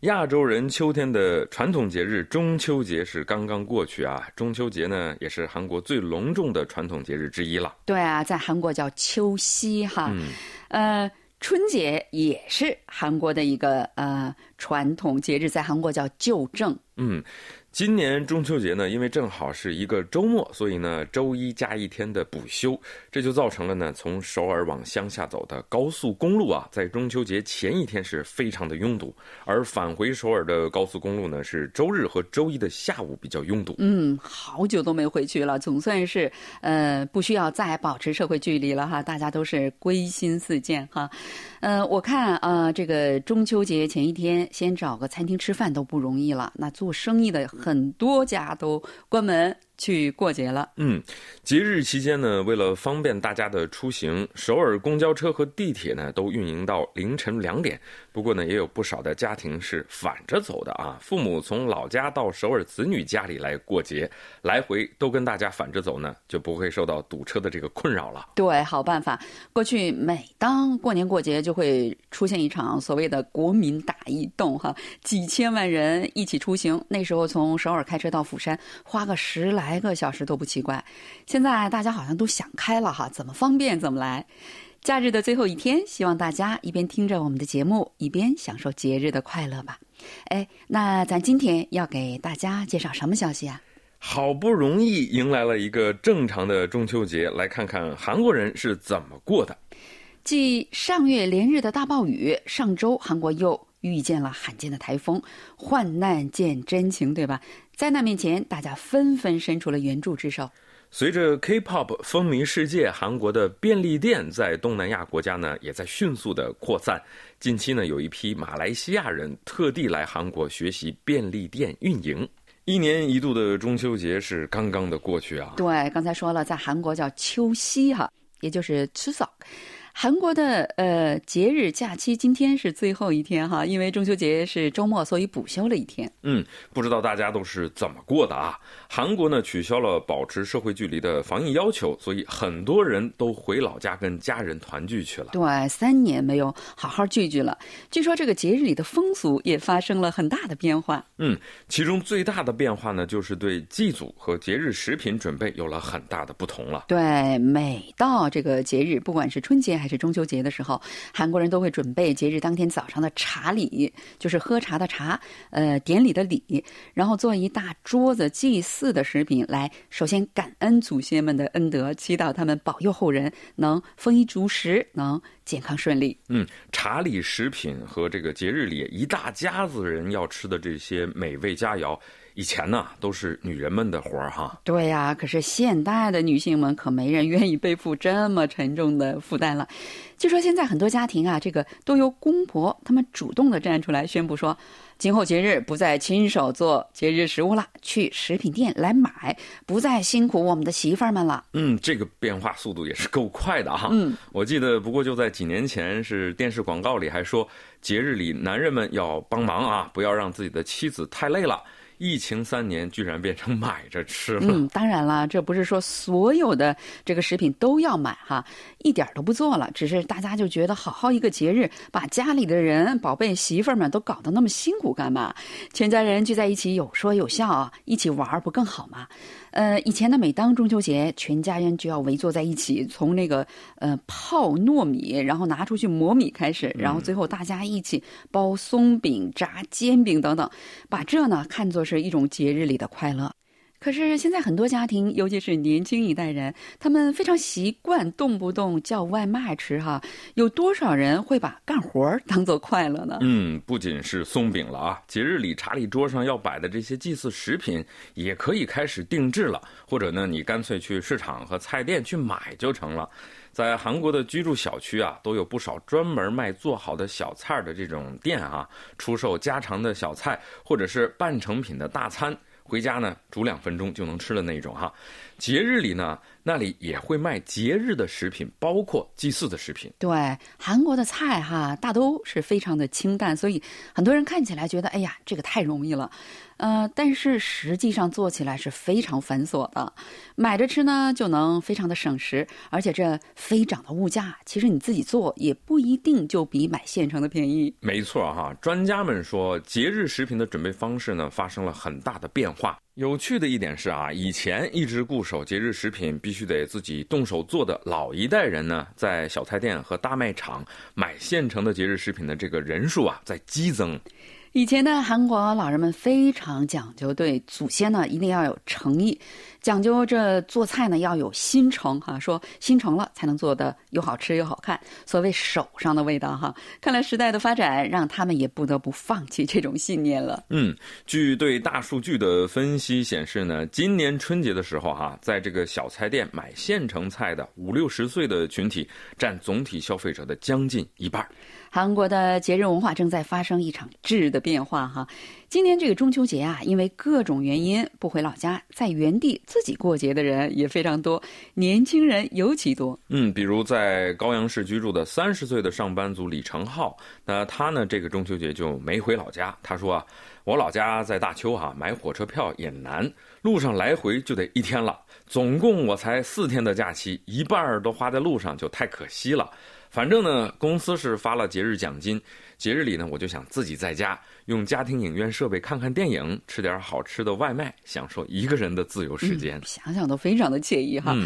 亚洲人秋天的传统节日中秋节是刚刚过去啊，中秋节呢也是韩国最隆重的传统节日之一了。对啊，在韩国叫秋夕哈，呃，春节也是韩国的一个呃传统节日，在韩国叫旧正。嗯。今年中秋节呢，因为正好是一个周末，所以呢，周一加一天的补休，这就造成了呢，从首尔往乡下走的高速公路啊，在中秋节前一天是非常的拥堵，而返回首尔的高速公路呢，是周日和周一的下午比较拥堵。嗯，好久都没回去了，总算是呃，不需要再保持社会距离了哈，大家都是归心似箭哈。呃，我看啊，这个中秋节前一天先找个餐厅吃饭都不容易了，那做生意的很多家都关门。去过节了。嗯，节日期间呢，为了方便大家的出行，首尔公交车和地铁呢都运营到凌晨两点。不过呢，也有不少的家庭是反着走的啊。父母从老家到首尔子女家里来过节，来回都跟大家反着走呢，就不会受到堵车的这个困扰了。对，好办法。过去每当过年过节，就会出现一场所谓的国民大移动，哈，几千万人一起出行。那时候从首尔开车到釜山，花个十来。个小时都不奇怪，现在大家好像都想开了哈，怎么方便怎么来。假日的最后一天，希望大家一边听着我们的节目，一边享受节日的快乐吧。哎，那咱今天要给大家介绍什么消息啊？好不容易迎来了一个正常的中秋节，来看看韩国人是怎么过的。继上月连日的大暴雨，上周韩国又遇见了罕见的台风，患难见真情，对吧？灾难面前，大家纷纷伸出了援助之手。随着 K-pop 风靡世界，韩国的便利店在东南亚国家呢也在迅速的扩散。近期呢，有一批马来西亚人特地来韩国学习便利店运营。一年一度的中秋节是刚刚的过去啊。对，刚才说了，在韩国叫秋夕哈，也就是吃早。韩国的呃节日假期今天是最后一天哈，因为中秋节是周末，所以补休了一天。嗯，不知道大家都是怎么过的啊？韩国呢取消了保持社会距离的防疫要求，所以很多人都回老家跟家人团聚去了。对，三年没有好好聚聚了。据说这个节日里的风俗也发生了很大的变化。嗯，其中最大的变化呢，就是对祭祖和节日食品准备有了很大的不同了。对，每到这个节日，不管是春节还是中秋节的时候，韩国人都会准备节日当天早上的茶礼，就是喝茶的茶，呃，典礼的礼，然后做一大桌子祭祀。的食品来，首先感恩祖先们的恩德，祈祷他们保佑后人能丰衣足食，能健康顺利。嗯，茶礼食品和这个节日里一大家子人要吃的这些美味佳肴。以前呢都是女人们的活儿哈，对呀，可是现代的女性们可没人愿意背负这么沉重的负担了。据说现在很多家庭啊，这个都由公婆他们主动的站出来宣布说，今后节日不再亲手做节日食物了，去食品店来买，不再辛苦我们的媳妇儿们了。嗯，这个变化速度也是够快的哈。嗯，我记得不过就在几年前，是电视广告里还说，节日里男人们要帮忙啊，不要让自己的妻子太累了。疫情三年，居然变成买着吃了。嗯，当然了，这不是说所有的这个食品都要买哈，一点都不做了。只是大家就觉得，好好一个节日，把家里的人、宝贝媳妇儿们都搞得那么辛苦干嘛？全家人聚在一起，有说有笑啊，一起玩不更好吗？呃，以前呢，每当中秋节，全家人就要围坐在一起，从那个呃泡糯米，然后拿出去磨米开始，然后最后大家一起包松饼、炸煎饼等等，把这呢看作是是一种节日里的快乐。可是现在很多家庭，尤其是年轻一代人，他们非常习惯动不动叫外卖吃哈。有多少人会把干活当做快乐呢？嗯，不仅是松饼了啊，节日里茶礼桌上要摆的这些祭祀食品，也可以开始定制了。或者呢，你干脆去市场和菜店去买就成了。在韩国的居住小区啊，都有不少专门卖做好的小菜的这种店啊，出售家常的小菜或者是半成品的大餐。回家呢煮两分钟就能吃的那种哈。节日里呢，那里也会卖节日的食品，包括祭祀的食品。对，韩国的菜哈大都是非常的清淡，所以很多人看起来觉得，哎呀，这个太容易了。呃，但是实际上做起来是非常繁琐的，买着吃呢就能非常的省时，而且这飞涨的物价，其实你自己做也不一定就比买现成的便宜。没错哈，专家们说，节日食品的准备方式呢发生了很大的变化。有趣的一点是啊，以前一直固守节日食品必须得自己动手做的老一代人呢，在小菜店和大卖场买现成的节日食品的这个人数啊在激增。以前的韩国老人们非常讲究，对祖先呢一定要有诚意，讲究这做菜呢要有心诚哈，说心诚了才能做的又好吃又好看。所谓手上的味道哈，看来时代的发展让他们也不得不放弃这种 信念了。嗯，据对大数据的分析显示呢，今年春节的时候哈，在这个小菜店买现成菜的五六十岁的群体占总体消费者的将近一半。韩国的节日文化正在发生一场质的变化哈。今年这个中秋节啊，因为各种原因不回老家，在原地自己过节的人也非常多，年轻人尤其多。嗯，比如在高阳市居住的三十岁的上班族李成浩，那他呢这个中秋节就没回老家。他说啊，我老家在大邱哈，买火车票也难，路上来回就得一天了，总共我才四天的假期，一半都花在路上，就太可惜了。反正呢，公司是发了节日奖金，节日里呢，我就想自己在家用家庭影院设备看看电影，吃点好吃的外卖，享受一个人的自由时间。想想都非常的惬意哈。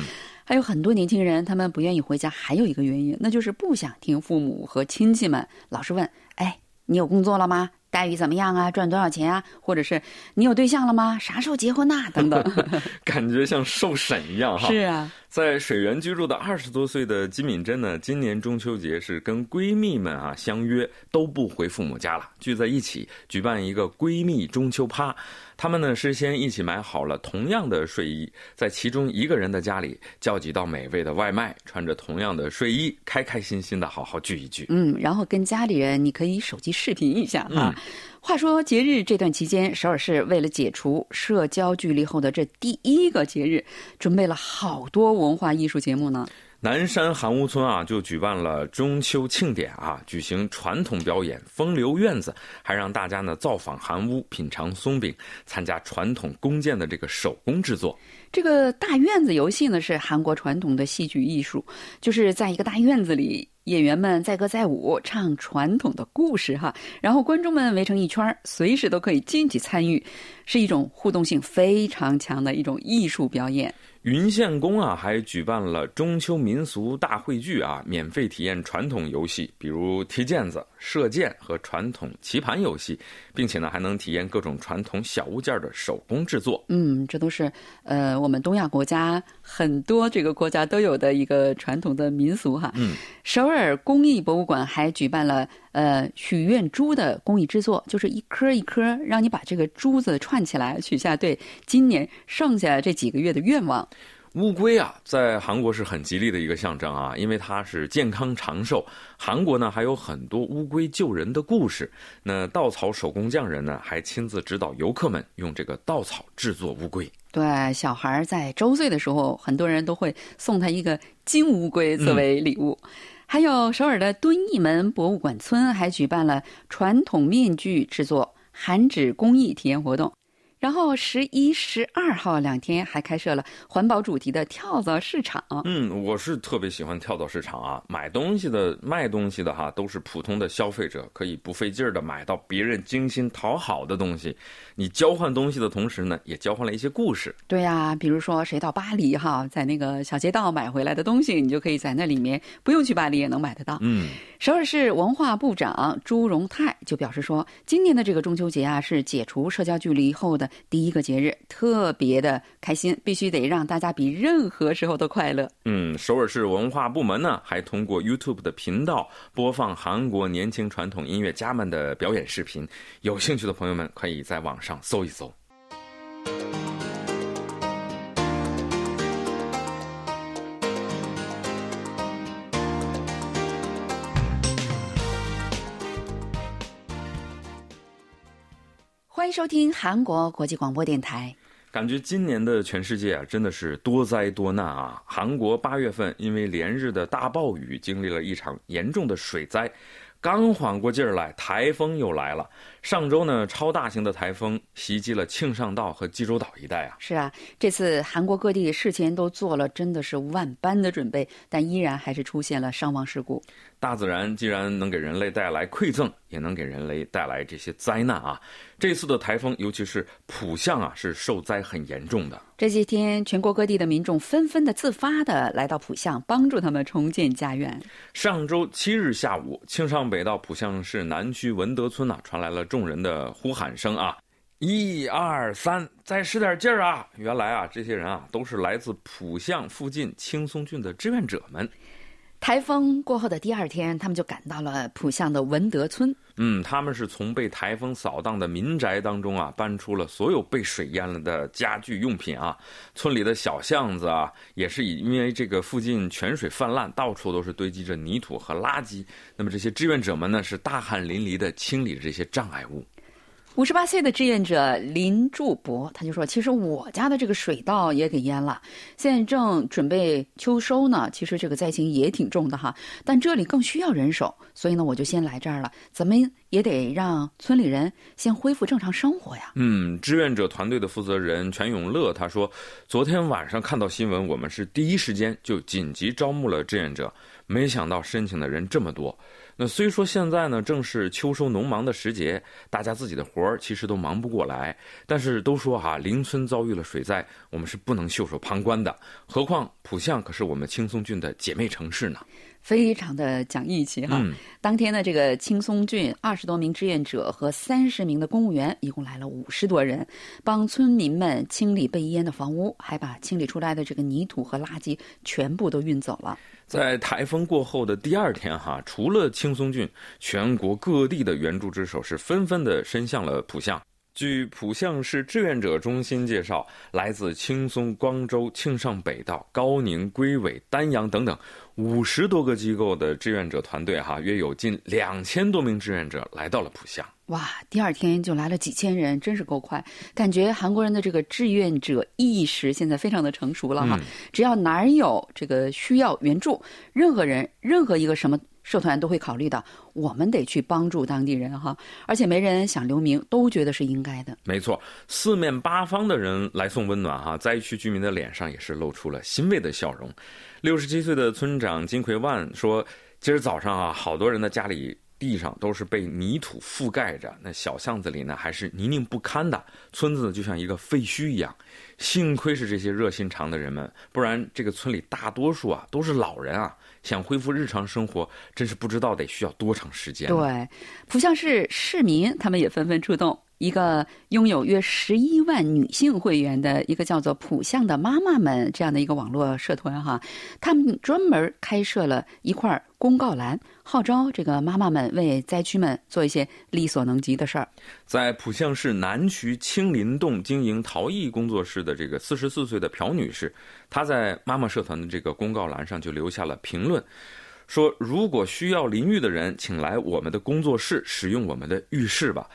还有很多年轻人，他们不愿意回家，还有一个原因，那就是不想听父母和亲戚们老是问：“哎，你有工作了吗？待遇怎么样啊？赚多少钱啊？或者是你有对象了吗？啥时候结婚呐？等等。感觉像受审一样哈。是啊。在水源居住的二十多岁的金敏珍呢，今年中秋节是跟闺蜜们啊相约都不回父母家了，聚在一起举办一个闺蜜中秋趴。他们呢事先一起买好了同样的睡衣，在其中一个人的家里叫几道美味的外卖，穿着同样的睡衣，开开心心的好好聚一聚。嗯，然后跟家里人你可以手机视频一下啊。话说节日这段期间，首尔市为了解除社交距离后的这第一个节日，准备了好多文化艺术节目呢。南山韩屋村啊，就举办了中秋庆典啊，举行传统表演风流院子，还让大家呢造访韩屋，品尝松饼，参加传统弓箭的这个手工制作。这个大院子游戏呢，是韩国传统的戏剧艺术，就是在一个大院子里。演员们载歌载舞，唱传统的故事哈，然后观众们围成一圈，随时都可以进去参与，是一种互动性非常强的一种艺术表演。云县宫啊，还举办了中秋民俗大汇聚啊，免费体验传统游戏，比如踢毽子、射箭和传统棋盘游戏，并且呢，还能体验各种传统小物件的手工制作。嗯，这都是呃，我们东亚国家很多这个国家都有的一个传统的民俗哈。嗯，首尔工艺博物馆还举办了呃许愿珠的工艺制作，就是一颗一颗，让你把这个珠子串起来，许下对今年剩下这几个月的愿望。乌龟啊，在韩国是很吉利的一个象征啊，因为它是健康长寿。韩国呢还有很多乌龟救人的故事。那稻草手工匠人呢，还亲自指导游客们用这个稻草制作乌龟。对，小孩在周岁的时候，很多人都会送他一个金乌龟作为礼物。还有首尔的敦义门博物馆村还举办了传统面具制作、韩纸工艺体验活动。然后十一、十二号两天还开设了环保主题的跳蚤市场。嗯，我是特别喜欢跳蚤市场啊！买东西的、卖东西的哈，都是普通的消费者，可以不费劲儿的买到别人精心讨好的东西。你交换东西的同时呢，也交换了一些故事。对呀，比如说谁到巴黎哈，在那个小街道买回来的东西，你就可以在那里面不用去巴黎也能买得到。嗯，首尔市文化部长朱荣泰就表示说，今年的这个中秋节啊，是解除社交距离后的。第一个节日特别的开心，必须得让大家比任何时候都快乐。嗯，首尔市文化部门呢，还通过 YouTube 的频道播放韩国年轻传统音乐家们的表演视频，有兴趣的朋友们可以在网上搜一搜。欢迎收听韩国国际广播电台。感觉今年的全世界啊，真的是多灾多难啊！韩国八月份因为连日的大暴雨，经历了一场严重的水灾。刚缓过劲儿来，台风又来了。上周呢，超大型的台风袭击了庆尚道和济州岛一带啊。是啊，这次韩国各地事前都做了真的是万般的准备，但依然还是出现了伤亡事故。大自然既然能给人类带来馈赠，也能给人类带来这些灾难啊！这次的台风，尤其是浦项啊，是受灾很严重的。这几天，全国各地的民众纷纷的自发的来到浦项，帮助他们重建家园。上周七日下午，庆尚北道浦项市南区文德村呐，传来了众人的呼喊声啊！一二三，再使点劲儿啊！原来啊，这些人啊，都是来自浦项附近青松郡的志愿者们。台风过后的第二天，他们就赶到了浦项的文德村。嗯，他们是从被台风扫荡的民宅当中啊，搬出了所有被水淹了的家具用品啊。村里的小巷子啊，也是以因为这个附近泉水泛滥，到处都是堆积着泥土和垃圾。那么这些志愿者们呢，是大汗淋漓的清理这些障碍物。五十八岁的志愿者林柱博，他就说：“其实我家的这个水稻也给淹了，现在正准备秋收呢。其实这个灾情也挺重的哈，但这里更需要人手，所以呢，我就先来这儿了。咱们也得让村里人先恢复正常生活呀。”嗯，志愿者团队的负责人全永乐他说：“昨天晚上看到新闻，我们是第一时间就紧急招募了志愿者，没想到申请的人这么多。”那虽说现在呢正是秋收农忙的时节，大家自己的活儿其实都忙不过来，但是都说哈邻村遭遇了水灾，我们是不能袖手旁观的。何况浦项可是我们青松郡的姐妹城市呢。非常的讲义气哈！当天呢，这个青松郡二十多名志愿者和三十名的公务员，一共来了五十多人，帮村民们清理被淹的房屋，还把清理出来的这个泥土和垃圾全部都运走了。在台风过后的第二天哈，除了青松郡，全国各地的援助之手是纷纷的伸向了浦项。据浦项市志愿者中心介绍，来自青松、光州、庆尚北道、高宁、龟尾、丹阳等等五十多个机构的志愿者团队，哈，约有近两千多名志愿者来到了浦项。哇，第二天就来了几千人，真是够快！感觉韩国人的这个志愿者意识现在非常的成熟了哈。只要哪儿有这个需要援助，任何人、任何一个什么。社团都会考虑到，我们得去帮助当地人哈，而且没人想留名，都觉得是应该的。没错，四面八方的人来送温暖哈，灾区居民的脸上也是露出了欣慰的笑容。六十七岁的村长金奎万说：“今儿早上啊，好多人的家里。”地上都是被泥土覆盖着，那小巷子里呢还是泥泞不堪的，村子就像一个废墟一样。幸亏是这些热心肠的人们，不然这个村里大多数啊都是老人啊，想恢复日常生活，真是不知道得需要多长时间。对，不像是市民他们也纷纷出动。一个拥有约十一万女性会员的一个叫做“浦项的妈妈们”这样的一个网络社团哈，他们专门开设了一块公告栏，号召这个妈妈们为灾区们做一些力所能及的事儿。在浦项市南区青林洞经营陶艺工作室的这个四十四岁的朴女士，她在妈妈社团的这个公告栏上就留下了评论，说：“如果需要淋浴的人，请来我们的工作室使用我们的浴室吧。”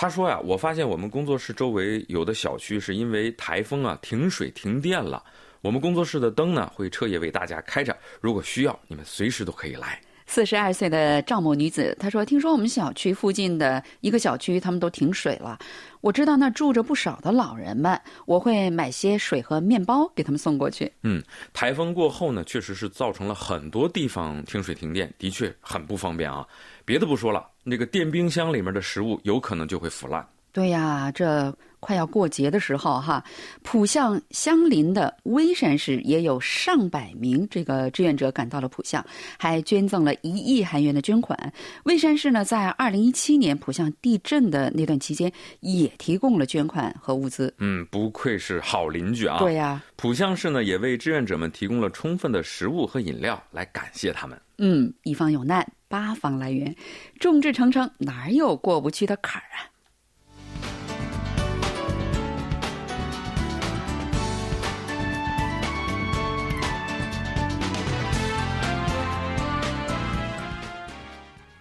他说呀，我发现我们工作室周围有的小区是因为台风啊停水停电了，我们工作室的灯呢会彻夜为大家开着，如果需要，你们随时都可以来。四十二岁的赵某女子她说：“听说我们小区附近的一个小区他们都停水了，我知道那住着不少的老人们，我会买些水和面包给他们送过去。”嗯，台风过后呢，确实是造成了很多地方停水停电，的确很不方便啊。别的不说了，那个电冰箱里面的食物有可能就会腐烂。对呀，这快要过节的时候哈，浦项相邻的微山市也有上百名这个志愿者赶到了浦项，还捐赠了一亿韩元的捐款。微山市呢，在二零一七年浦项地震的那段期间，也提供了捐款和物资。嗯，不愧是好邻居啊。对呀，浦项市呢，也为志愿者们提供了充分的食物和饮料，来感谢他们。嗯，一方有难。八方来援，众志成城，哪有过不去的坎儿啊？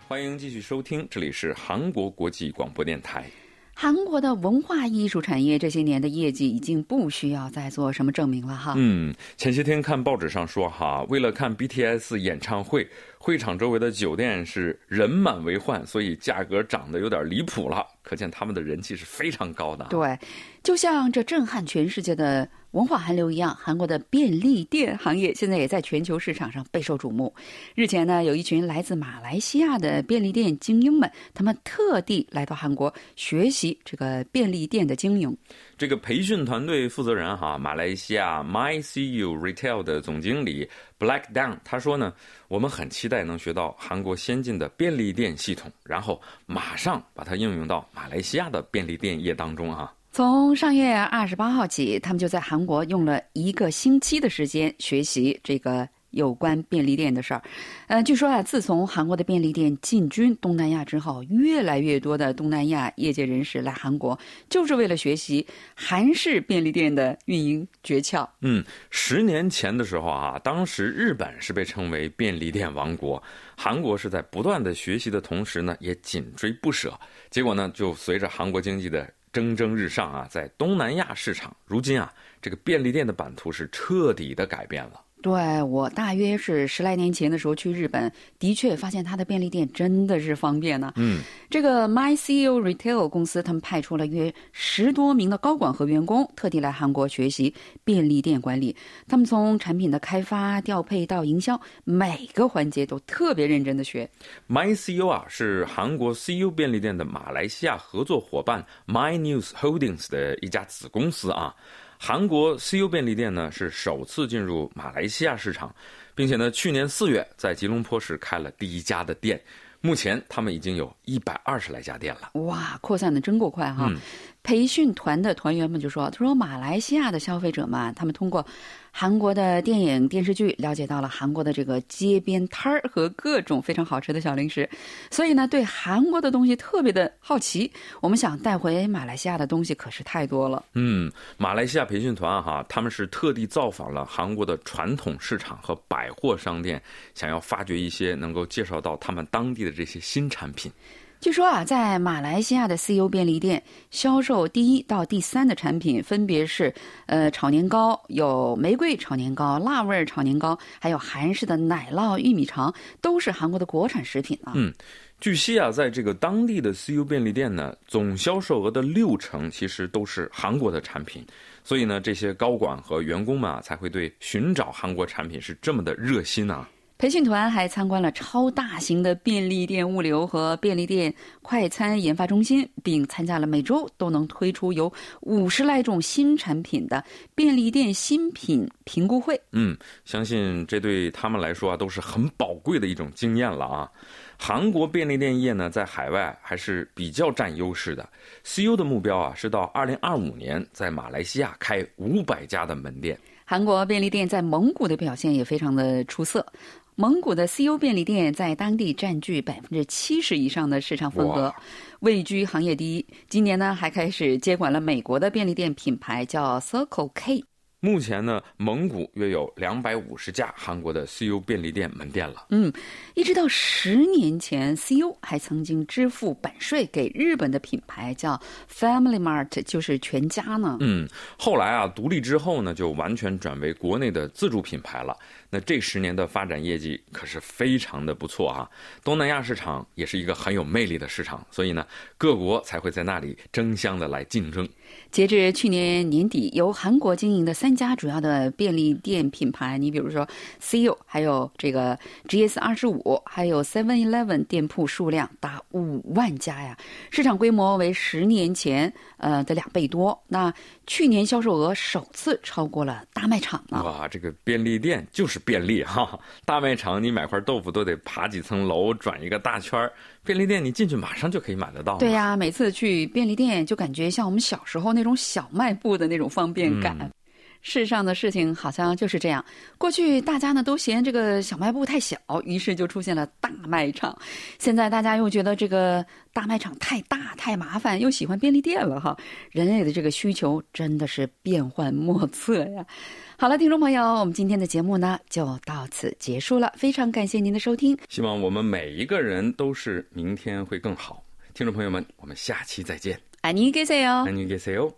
欢迎继续收听，这里是韩国国际广播电台。韩国的文化艺术产业这些年的业绩已经不需要再做什么证明了哈。嗯，前些天看报纸上说哈，为了看 BTS 演唱会，会场周围的酒店是人满为患，所以价格涨得有点离谱了。可见他们的人气是非常高的。对，就像这震撼全世界的文化寒流一样，韩国的便利店行业现在也在全球市场上备受瞩目。日前呢，有一群来自马来西亚的便利店精英们，他们特地来到韩国学习这个便利店的经营。这个培训团队负责人哈，马来西亚 MyCU Retail 的总经理 Black Down 他说呢，我们很期待能学到韩国先进的便利店系统，然后马上把它应用到马来西亚的便利店业当中啊。从上月二十八号起，他们就在韩国用了一个星期的时间学习这个。有关便利店的事儿，呃，据说啊，自从韩国的便利店进军东南亚之后，越来越多的东南亚业界人士来韩国，就是为了学习韩式便利店的运营诀窍。嗯，十年前的时候啊，当时日本是被称为便利店王国，韩国是在不断的学习的同时呢，也紧追不舍。结果呢，就随着韩国经济的蒸蒸日上啊，在东南亚市场，如今啊，这个便利店的版图是彻底的改变了。对我大约是十来年前的时候去日本，的确发现它的便利店真的是方便呢。嗯，这个 MyCU Retail 公司他们派出了约十多名的高管和员工，特地来韩国学习便利店管理。他们从产品的开发、调配到营销，每个环节都特别认真的学。MyCU 啊，是韩国 CU 便利店的马来西亚合作伙伴 MyNews Holdings 的一家子公司啊。韩国 CU 便利店呢是首次进入马来西亚市场，并且呢去年四月在吉隆坡市开了第一家的店，目前他们已经有一百二十来家店了。哇，扩散的真够快哈！培训团的团员们就说：“他说马来西亚的消费者嘛，他们通过。”韩国的电影电视剧了解到了韩国的这个街边摊儿和各种非常好吃的小零食，所以呢，对韩国的东西特别的好奇。我们想带回马来西亚的东西可是太多了。嗯，马来西亚培训团哈，他们是特地造访了韩国的传统市场和百货商店，想要发掘一些能够介绍到他们当地的这些新产品。据说啊，在马来西亚的 CU 便利店销售第一到第三的产品分别是，呃，炒年糕，有玫瑰炒年糕、辣味炒年糕，还有韩式的奶酪玉米肠，都是韩国的国产食品啊。嗯，据悉啊，在这个当地的 CU 便利店呢，总销售额的六成其实都是韩国的产品，所以呢，这些高管和员工们啊，才会对寻找韩国产品是这么的热心啊。培训团还参观了超大型的便利店物流和便利店快餐研发中心，并参加了每周都能推出有五十来种新产品的便利店新品评估会。嗯，相信这对他们来说啊都是很宝贵的一种经验了啊。韩国便利店业呢在海外还是比较占优势的。CU 的目标啊是到二零二五年在马来西亚开五百家的门店。韩国便利店在蒙古的表现也非常的出色。蒙古的 CU 便利店在当地占据百分之七十以上的市场份额，位居行业第一。今年呢，还开始接管了美国的便利店品牌，叫 Circle K。目前呢，蒙古约有两百五十家韩国的 CU 便利店门店了。嗯，一直到十年前，CU 还曾经支付版税给日本的品牌叫 Family Mart，就是全家呢。嗯，后来啊，独立之后呢，就完全转为国内的自主品牌了。那这十年的发展业绩可是非常的不错啊！东南亚市场也是一个很有魅力的市场，所以呢，各国才会在那里争相的来竞争。截至去年年底，由韩国经营的三家主要的便利店品牌，你比如说 CU，还有这个 GS 二十五，还有 Seven Eleven 店铺数量达五万家呀，市场规模为十年前呃的两倍多。那去年销售额首次超过了大卖场呢。哇，这个便利店就是便利哈！大卖场你买块豆腐都得爬几层楼转一个大圈儿，便利店你进去马上就可以买得到。对呀，每次去便利店就感觉像我们小时候那种小卖部的那种方便感。世上的事情好像就是这样。过去大家呢都嫌这个小卖部太小，于是就出现了大卖场。现在大家又觉得这个大卖场太大太麻烦，又喜欢便利店了哈。人类的这个需求真的是变幻莫测呀。好了，听众朋友，我们今天的节目呢就到此结束了。非常感谢您的收听，希望我们每一个人都是明天会更好。听众朋友们，我们下期再见。 안녕히 계세요. 안녕히 계세요.